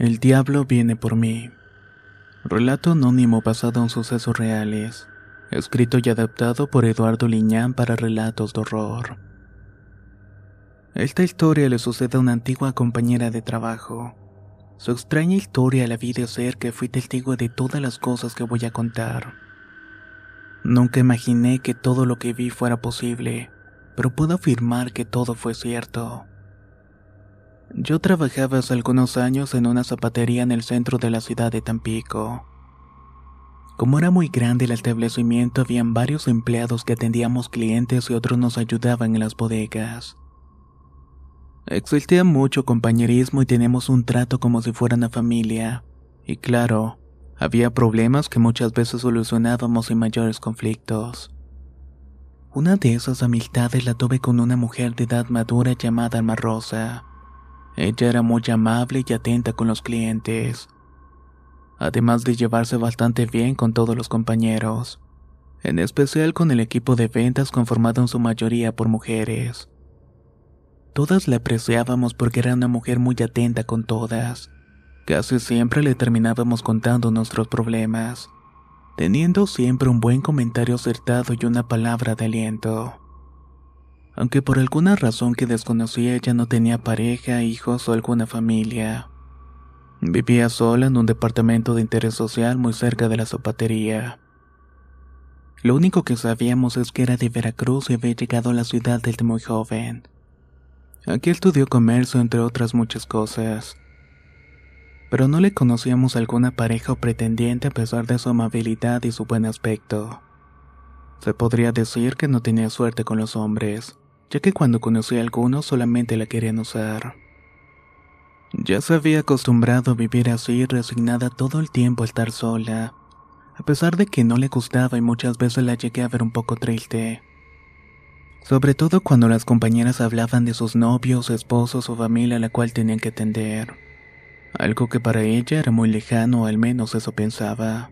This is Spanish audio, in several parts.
El diablo viene por mí. Relato anónimo basado en sucesos reales. Escrito y adaptado por Eduardo Liñán para relatos de horror. Esta historia le sucede a una antigua compañera de trabajo. Su extraña historia la vi de ser que fui testigo de todas las cosas que voy a contar. Nunca imaginé que todo lo que vi fuera posible, pero puedo afirmar que todo fue cierto. Yo trabajaba hace algunos años en una zapatería en el centro de la ciudad de Tampico. Como era muy grande el establecimiento, habían varios empleados que atendíamos clientes y otros nos ayudaban en las bodegas. Existía mucho compañerismo y teníamos un trato como si fuera una familia. Y claro, había problemas que muchas veces solucionábamos sin mayores conflictos. Una de esas amistades la tuve con una mujer de edad madura llamada Alma Rosa. Ella era muy amable y atenta con los clientes, además de llevarse bastante bien con todos los compañeros, en especial con el equipo de ventas conformado en su mayoría por mujeres. Todas la apreciábamos porque era una mujer muy atenta con todas. Casi siempre le terminábamos contando nuestros problemas, teniendo siempre un buen comentario acertado y una palabra de aliento aunque por alguna razón que desconocía ella no tenía pareja, hijos o alguna familia. Vivía sola en un departamento de interés social muy cerca de la zapatería. Lo único que sabíamos es que era de Veracruz y había llegado a la ciudad desde muy joven. Aquí estudió comercio entre otras muchas cosas. Pero no le conocíamos alguna pareja o pretendiente a pesar de su amabilidad y su buen aspecto. Se podría decir que no tenía suerte con los hombres ya que cuando conocí a algunos solamente la querían usar. Ya se había acostumbrado a vivir así, resignada todo el tiempo a estar sola, a pesar de que no le gustaba y muchas veces la llegué a ver un poco triste. Sobre todo cuando las compañeras hablaban de sus novios, esposos o familia a la cual tenían que atender. Algo que para ella era muy lejano, al menos eso pensaba.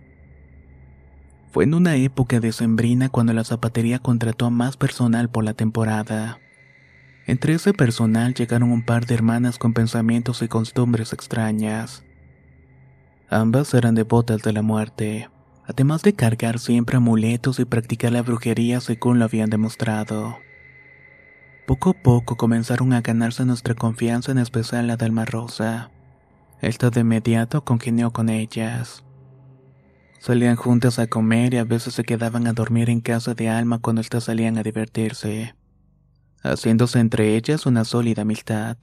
Fue en una época decembrina cuando la zapatería contrató a más personal por la temporada. Entre ese personal llegaron un par de hermanas con pensamientos y costumbres extrañas. Ambas eran devotas de la muerte, además de cargar siempre amuletos y practicar la brujería según lo habían demostrado. Poco a poco comenzaron a ganarse nuestra confianza, en especial la de Alma Rosa. Esta de inmediato congenió con ellas. Salían juntas a comer y a veces se quedaban a dormir en casa de Alma cuando éstas salían a divertirse, haciéndose entre ellas una sólida amistad.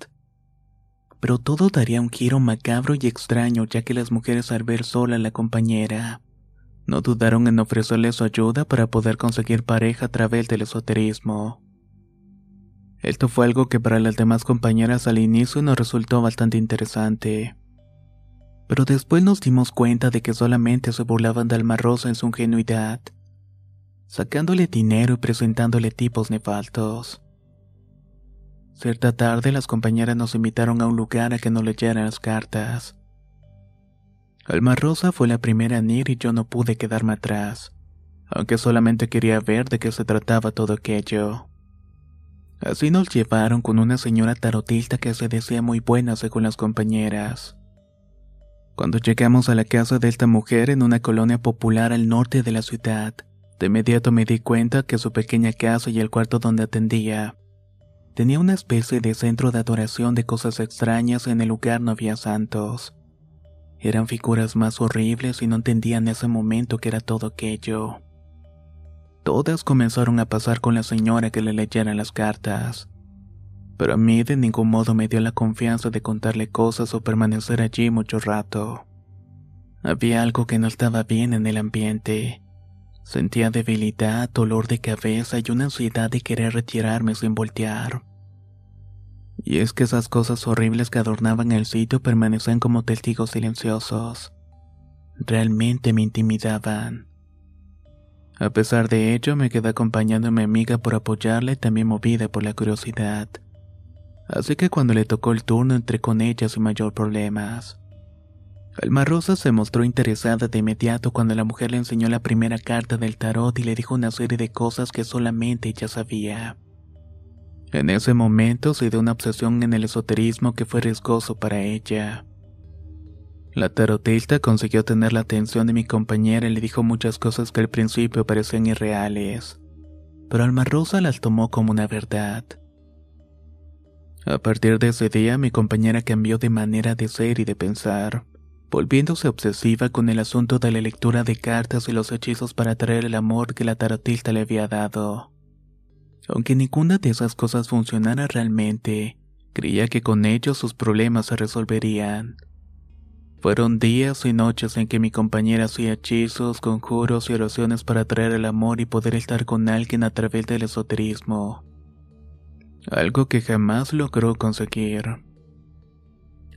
Pero todo daría un giro macabro y extraño ya que las mujeres al ver sola a la compañera, no dudaron en ofrecerle su ayuda para poder conseguir pareja a través del esoterismo. Esto fue algo que para las demás compañeras al inicio nos resultó bastante interesante pero después nos dimos cuenta de que solamente se burlaban de Alma Rosa en su ingenuidad, sacándole dinero y presentándole tipos nefastos. Cierta tarde las compañeras nos invitaron a un lugar a que nos leyeran las cartas. Alma Rosa fue la primera en ir y yo no pude quedarme atrás, aunque solamente quería ver de qué se trataba todo aquello. Así nos llevaron con una señora tarotista que se decía muy buena según las compañeras. Cuando llegamos a la casa de esta mujer en una colonia popular al norte de la ciudad, de inmediato me di cuenta que su pequeña casa y el cuarto donde atendía tenía una especie de centro de adoración de cosas extrañas en el lugar no había santos. Eran figuras más horribles y no entendía en ese momento que era todo aquello. Todas comenzaron a pasar con la señora que le leyera las cartas pero a mí de ningún modo me dio la confianza de contarle cosas o permanecer allí mucho rato. Había algo que no estaba bien en el ambiente. Sentía debilidad, dolor de cabeza y una ansiedad de querer retirarme sin voltear. Y es que esas cosas horribles que adornaban el sitio permanecían como testigos silenciosos. Realmente me intimidaban. A pesar de ello, me quedé acompañando a mi amiga por apoyarla y también movida por la curiosidad. Así que cuando le tocó el turno entré con ella sin mayor problemas. Alma Rosa se mostró interesada de inmediato cuando la mujer le enseñó la primera carta del tarot y le dijo una serie de cosas que solamente ella sabía. En ese momento se dio una obsesión en el esoterismo que fue riesgoso para ella. La tarotista consiguió tener la atención de mi compañera y le dijo muchas cosas que al principio parecían irreales, pero Alma Rosa las tomó como una verdad. A partir de ese día mi compañera cambió de manera de ser y de pensar volviéndose obsesiva con el asunto de la lectura de cartas y los hechizos para atraer el amor que la tarotista le había dado. Aunque ninguna de esas cosas funcionara realmente, creía que con ellos sus problemas se resolverían. Fueron días y noches en que mi compañera hacía hechizos, conjuros y oraciones para atraer el amor y poder estar con alguien a través del esoterismo. Algo que jamás logró conseguir.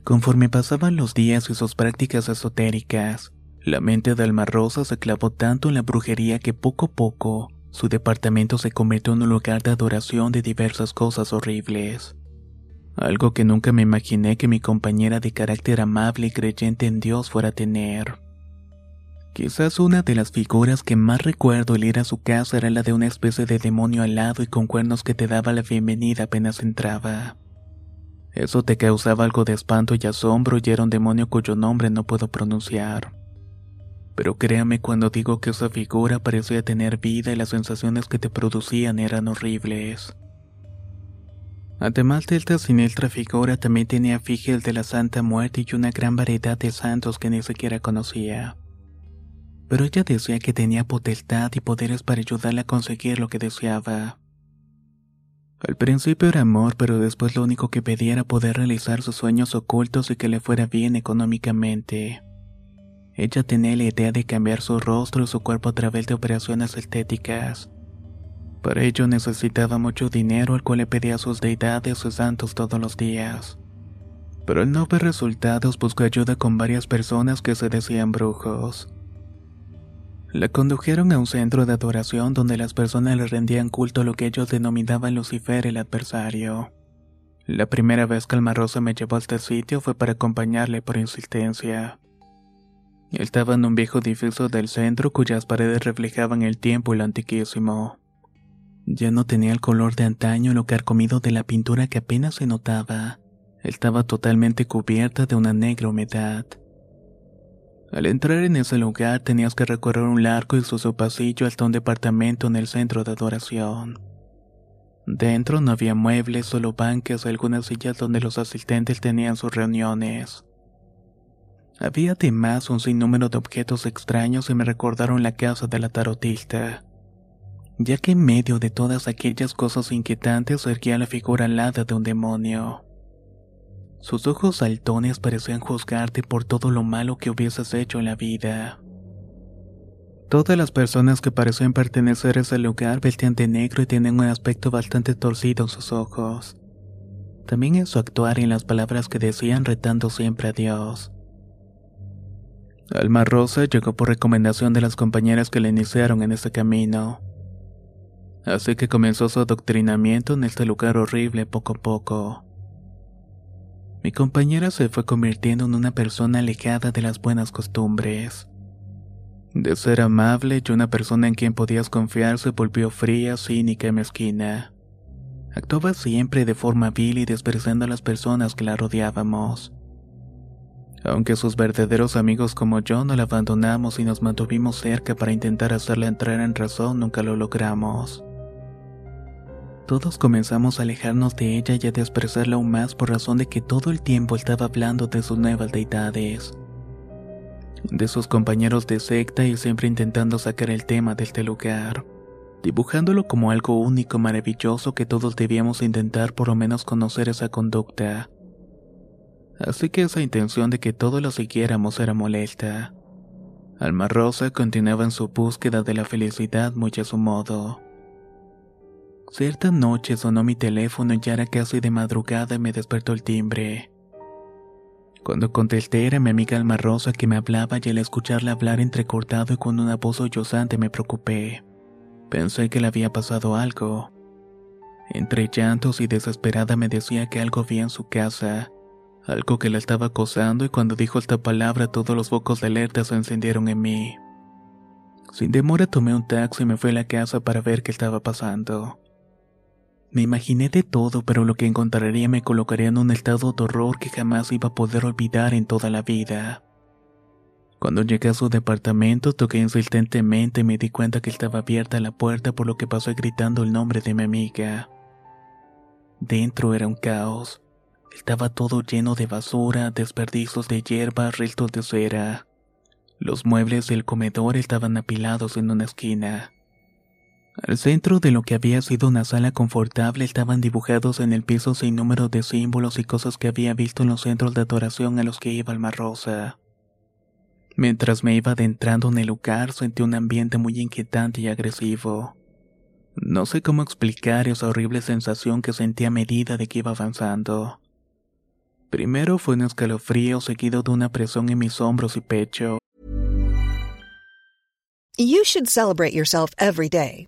Conforme pasaban los días y sus prácticas esotéricas, la mente de Alma Rosa se clavó tanto en la brujería que poco a poco su departamento se convirtió en un lugar de adoración de diversas cosas horribles. Algo que nunca me imaginé que mi compañera de carácter amable y creyente en Dios fuera a tener. Quizás una de las figuras que más recuerdo al ir a su casa era la de una especie de demonio alado y con cuernos que te daba la bienvenida apenas entraba. Eso te causaba algo de espanto y asombro y era un demonio cuyo nombre no puedo pronunciar. Pero créame cuando digo que esa figura parecía tener vida y las sensaciones que te producían eran horribles. Además de esta siniestra figura también tenía figel de la Santa Muerte y una gran variedad de santos que ni siquiera conocía. Pero ella decía que tenía potestad y poderes para ayudarle a conseguir lo que deseaba. Al principio era amor, pero después lo único que pedía era poder realizar sus sueños ocultos y que le fuera bien económicamente. Ella tenía la idea de cambiar su rostro y su cuerpo a través de operaciones estéticas. Para ello necesitaba mucho dinero al cual le pedía a sus deidades o santos todos los días. Pero al no ver resultados buscó ayuda con varias personas que se decían brujos. La condujeron a un centro de adoración donde las personas le rendían culto a lo que ellos denominaban Lucifer el adversario. La primera vez que Alma Rosa me llevó a este sitio fue para acompañarle por insistencia. Estaba en un viejo edificio del centro cuyas paredes reflejaban el tiempo y lo antiquísimo. Ya no tenía el color de antaño lo carcomido de la pintura que apenas se notaba. Estaba totalmente cubierta de una negra humedad. Al entrar en ese lugar tenías que recorrer un largo y sucio pasillo hasta un departamento en el centro de adoración. Dentro no había muebles, solo bancas y algunas sillas donde los asistentes tenían sus reuniones. Había además un sinnúmero de objetos extraños y me recordaron la casa de la tarotista, ya que en medio de todas aquellas cosas inquietantes erguía la figura alada de un demonio. Sus ojos saltones parecían juzgarte por todo lo malo que hubieses hecho en la vida. Todas las personas que parecían pertenecer a ese lugar vestían de negro y tienen un aspecto bastante torcido en sus ojos. También en su actuar y en las palabras que decían retando siempre a Dios. Alma Rosa llegó por recomendación de las compañeras que le iniciaron en ese camino. Así que comenzó su adoctrinamiento en este lugar horrible poco a poco. Mi compañera se fue convirtiendo en una persona alejada de las buenas costumbres. De ser amable y una persona en quien podías confiar se volvió fría, cínica y mezquina. Actuaba siempre de forma vil y despreciando a las personas que la rodeábamos. Aunque sus verdaderos amigos como yo no la abandonamos y nos mantuvimos cerca para intentar hacerla entrar en razón, nunca lo logramos. Todos comenzamos a alejarnos de ella y a despreciarla aún más por razón de que todo el tiempo estaba hablando de sus nuevas deidades, de sus compañeros de secta y siempre intentando sacar el tema de este lugar, dibujándolo como algo único, maravilloso que todos debíamos intentar por lo menos conocer esa conducta. Así que esa intención de que todos lo siguiéramos era molesta. Alma Rosa continuaba en su búsqueda de la felicidad muy a su modo. Cierta noche sonó mi teléfono y ya era casi de madrugada y me despertó el timbre. Cuando contesté era mi amiga Alma Rosa que me hablaba y al escucharla hablar entrecortado y con una voz sollozante me preocupé. Pensé que le había pasado algo. Entre llantos y desesperada me decía que algo había en su casa, algo que la estaba acosando y cuando dijo esta palabra todos los focos de alerta se encendieron en mí. Sin demora tomé un taxi y me fui a la casa para ver qué estaba pasando. Me imaginé de todo, pero lo que encontraría me colocaría en un estado de horror que jamás iba a poder olvidar en toda la vida. Cuando llegué a su departamento, toqué insistentemente y me di cuenta que estaba abierta la puerta por lo que pasé gritando el nombre de mi amiga. Dentro era un caos. Estaba todo lleno de basura, desperdicios de hierba, restos de cera. Los muebles del comedor estaban apilados en una esquina. Al centro de lo que había sido una sala confortable estaban dibujados en el piso sin número de símbolos y cosas que había visto en los centros de adoración a los que iba Alma Rosa. Mientras me iba adentrando en el lugar sentí un ambiente muy inquietante y agresivo. No sé cómo explicar esa horrible sensación que sentí a medida de que iba avanzando. Primero fue un escalofrío seguido de una presión en mis hombros y pecho. You should celebrate yourself every day,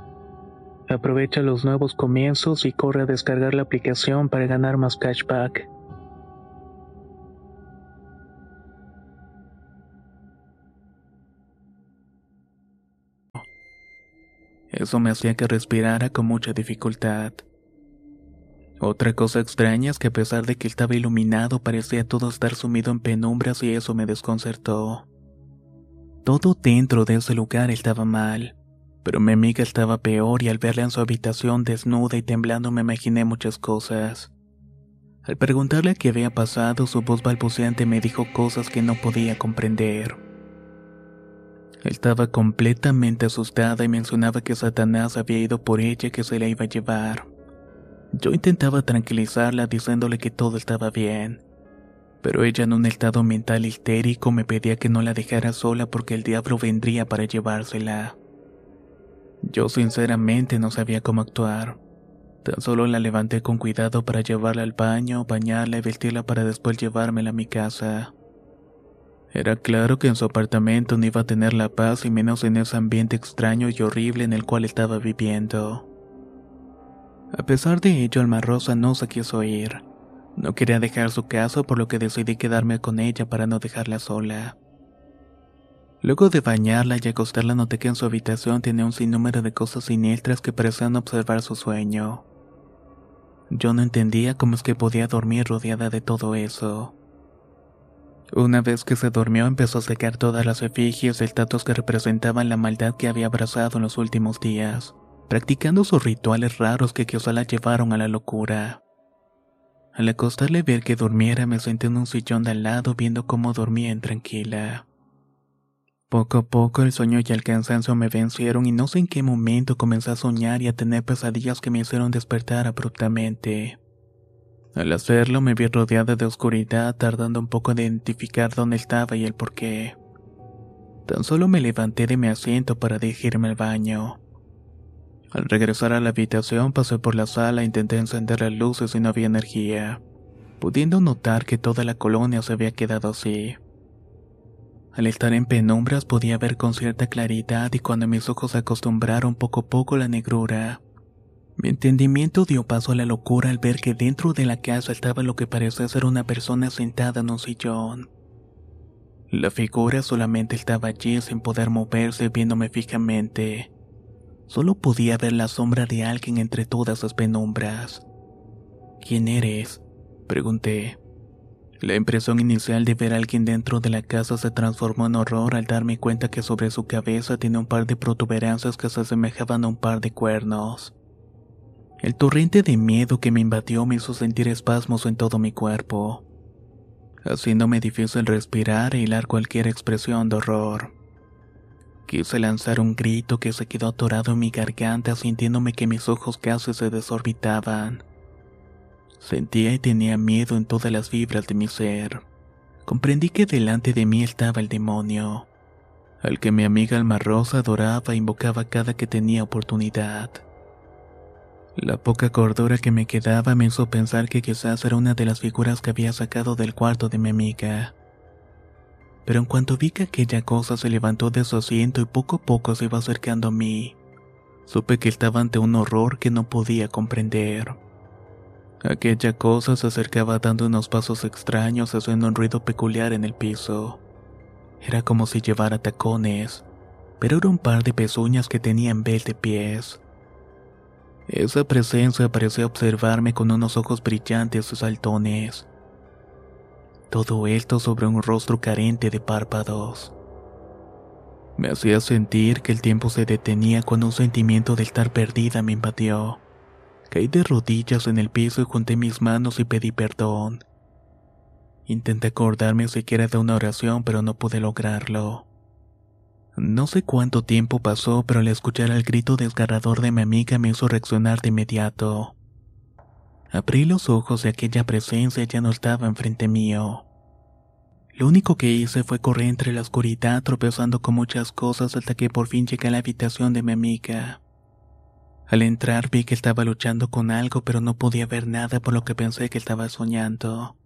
Aprovecha los nuevos comienzos y corre a descargar la aplicación para ganar más cashback. Eso me hacía que respirara con mucha dificultad. Otra cosa extraña es que a pesar de que estaba iluminado parecía todo estar sumido en penumbras y eso me desconcertó. Todo dentro de ese lugar estaba mal. Pero mi amiga estaba peor y al verla en su habitación desnuda y temblando me imaginé muchas cosas. Al preguntarle qué había pasado, su voz balbuceante me dijo cosas que no podía comprender. Estaba completamente asustada y mencionaba que Satanás había ido por ella y que se la iba a llevar. Yo intentaba tranquilizarla diciéndole que todo estaba bien, pero ella en un estado mental histérico me pedía que no la dejara sola porque el diablo vendría para llevársela. Yo sinceramente no sabía cómo actuar. Tan solo la levanté con cuidado para llevarla al baño, bañarla y vestirla para después llevármela a mi casa. Era claro que en su apartamento no iba a tener la paz y menos en ese ambiente extraño y horrible en el cual estaba viviendo. A pesar de ello, Alma Rosa no se quiso ir. No quería dejar su casa por lo que decidí quedarme con ella para no dejarla sola. Luego de bañarla y acostarla noté que en su habitación tenía un sinnúmero de cosas siniestras que parecían observar su sueño. Yo no entendía cómo es que podía dormir rodeada de todo eso. Una vez que se durmió empezó a sacar todas las efigies y estatuas que representaban la maldad que había abrazado en los últimos días, practicando sus rituales raros que quizá la llevaron a la locura. Al acostarle ver que durmiera me senté en un sillón de al lado viendo cómo dormía en tranquila. Poco a poco el sueño y el cansancio me vencieron y no sé en qué momento comencé a soñar y a tener pesadillas que me hicieron despertar abruptamente. Al hacerlo me vi rodeada de oscuridad, tardando un poco en identificar dónde estaba y el por qué. Tan solo me levanté de mi asiento para dirigirme al baño. Al regresar a la habitación pasé por la sala e intenté encender las luces y no había energía, pudiendo notar que toda la colonia se había quedado así. Al estar en penumbras podía ver con cierta claridad y cuando mis ojos acostumbraron poco a poco la negrura, mi entendimiento dio paso a la locura al ver que dentro de la casa estaba lo que parecía ser una persona sentada en un sillón. La figura solamente estaba allí sin poder moverse viéndome fijamente. Solo podía ver la sombra de alguien entre todas las penumbras. ¿Quién eres? pregunté. La impresión inicial de ver a alguien dentro de la casa se transformó en horror al darme cuenta que sobre su cabeza tenía un par de protuberancias que se asemejaban a un par de cuernos. El torrente de miedo que me invadió me hizo sentir espasmos en todo mi cuerpo, haciéndome difícil respirar e hilar cualquier expresión de horror. Quise lanzar un grito que se quedó atorado en mi garganta sintiéndome que mis ojos casi se desorbitaban. Sentía y tenía miedo en todas las fibras de mi ser. Comprendí que delante de mí estaba el demonio, al que mi amiga Alma Rosa adoraba e invocaba cada que tenía oportunidad. La poca cordura que me quedaba me hizo pensar que quizás era una de las figuras que había sacado del cuarto de mi amiga. Pero en cuanto vi que aquella cosa se levantó de su asiento y poco a poco se iba acercando a mí, supe que estaba ante un horror que no podía comprender. Aquella cosa se acercaba dando unos pasos extraños haciendo un ruido peculiar en el piso. Era como si llevara tacones, pero era un par de pezuñas que tenía en vez de pies. Esa presencia parecía observarme con unos ojos brillantes y saltones. Todo esto sobre un rostro carente de párpados. Me hacía sentir que el tiempo se detenía cuando un sentimiento de estar perdida me invadió. Caí de rodillas en el piso y junté mis manos y pedí perdón. Intenté acordarme siquiera de una oración, pero no pude lograrlo. No sé cuánto tiempo pasó, pero al escuchar el grito desgarrador de mi amiga me hizo reaccionar de inmediato. Abrí los ojos y aquella presencia ya no estaba enfrente mío. Lo único que hice fue correr entre la oscuridad tropezando con muchas cosas hasta que por fin llegué a la habitación de mi amiga. Al entrar vi que estaba luchando con algo pero no podía ver nada por lo que pensé que estaba soñando.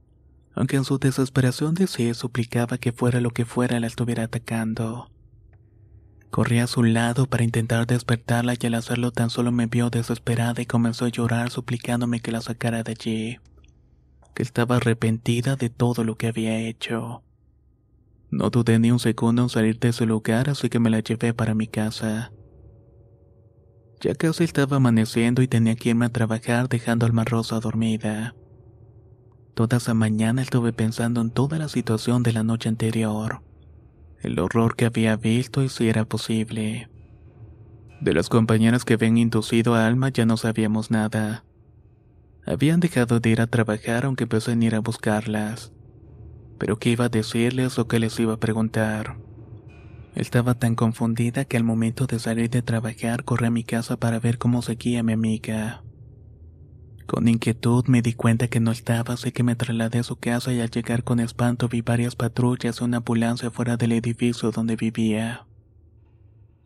Aunque en su desesperación deseé suplicaba que fuera lo que fuera la estuviera atacando. Corrí a su lado para intentar despertarla y al hacerlo tan solo me vio desesperada y comenzó a llorar suplicándome que la sacara de allí, que estaba arrepentida de todo lo que había hecho. No dudé ni un segundo en salir de ese lugar, así que me la llevé para mi casa. Ya casi estaba amaneciendo y tenía que irme a trabajar dejando al Rosa dormida. Toda esa mañana estuve pensando en toda la situación de la noche anterior el horror que había visto y si era posible. De las compañeras que habían inducido a Alma ya no sabíamos nada. Habían dejado de ir a trabajar aunque empecé a ir a buscarlas. Pero qué iba a decirles o qué les iba a preguntar. Estaba tan confundida que al momento de salir de trabajar corrí a mi casa para ver cómo seguía mi amiga. Con inquietud me di cuenta que no estaba, así que me trasladé a su casa y al llegar con espanto vi varias patrullas y una ambulancia fuera del edificio donde vivía.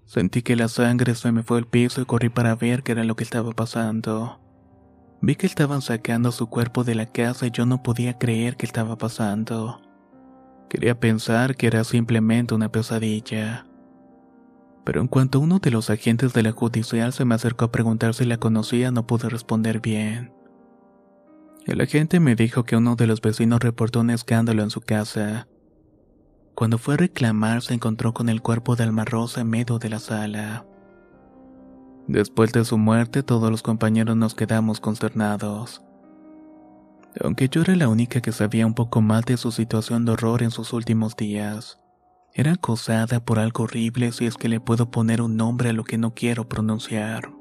Sentí que la sangre se me fue al piso y corrí para ver qué era lo que estaba pasando. Vi que estaban sacando su cuerpo de la casa y yo no podía creer que estaba pasando. Quería pensar que era simplemente una pesadilla. Pero en cuanto uno de los agentes de la judicial se me acercó a preguntar si la conocía, no pude responder bien. El agente me dijo que uno de los vecinos reportó un escándalo en su casa. Cuando fue a reclamar, se encontró con el cuerpo de Alma Rosa en medio de la sala. Después de su muerte, todos los compañeros nos quedamos consternados. Aunque yo era la única que sabía un poco más de su situación de horror en sus últimos días. Era acosada por algo horrible si es que le puedo poner un nombre a lo que no quiero pronunciar.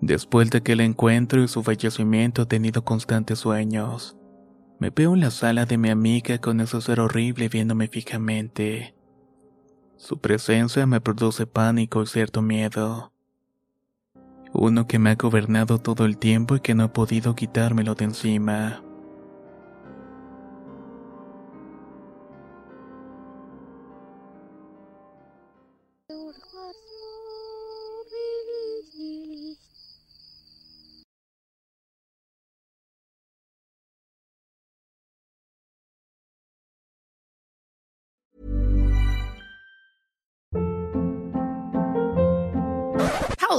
Después de aquel encuentro y su fallecimiento he tenido constantes sueños. Me veo en la sala de mi amiga con ese ser horrible viéndome fijamente. Su presencia me produce pánico y cierto miedo. Uno que me ha gobernado todo el tiempo y que no he podido quitármelo de encima.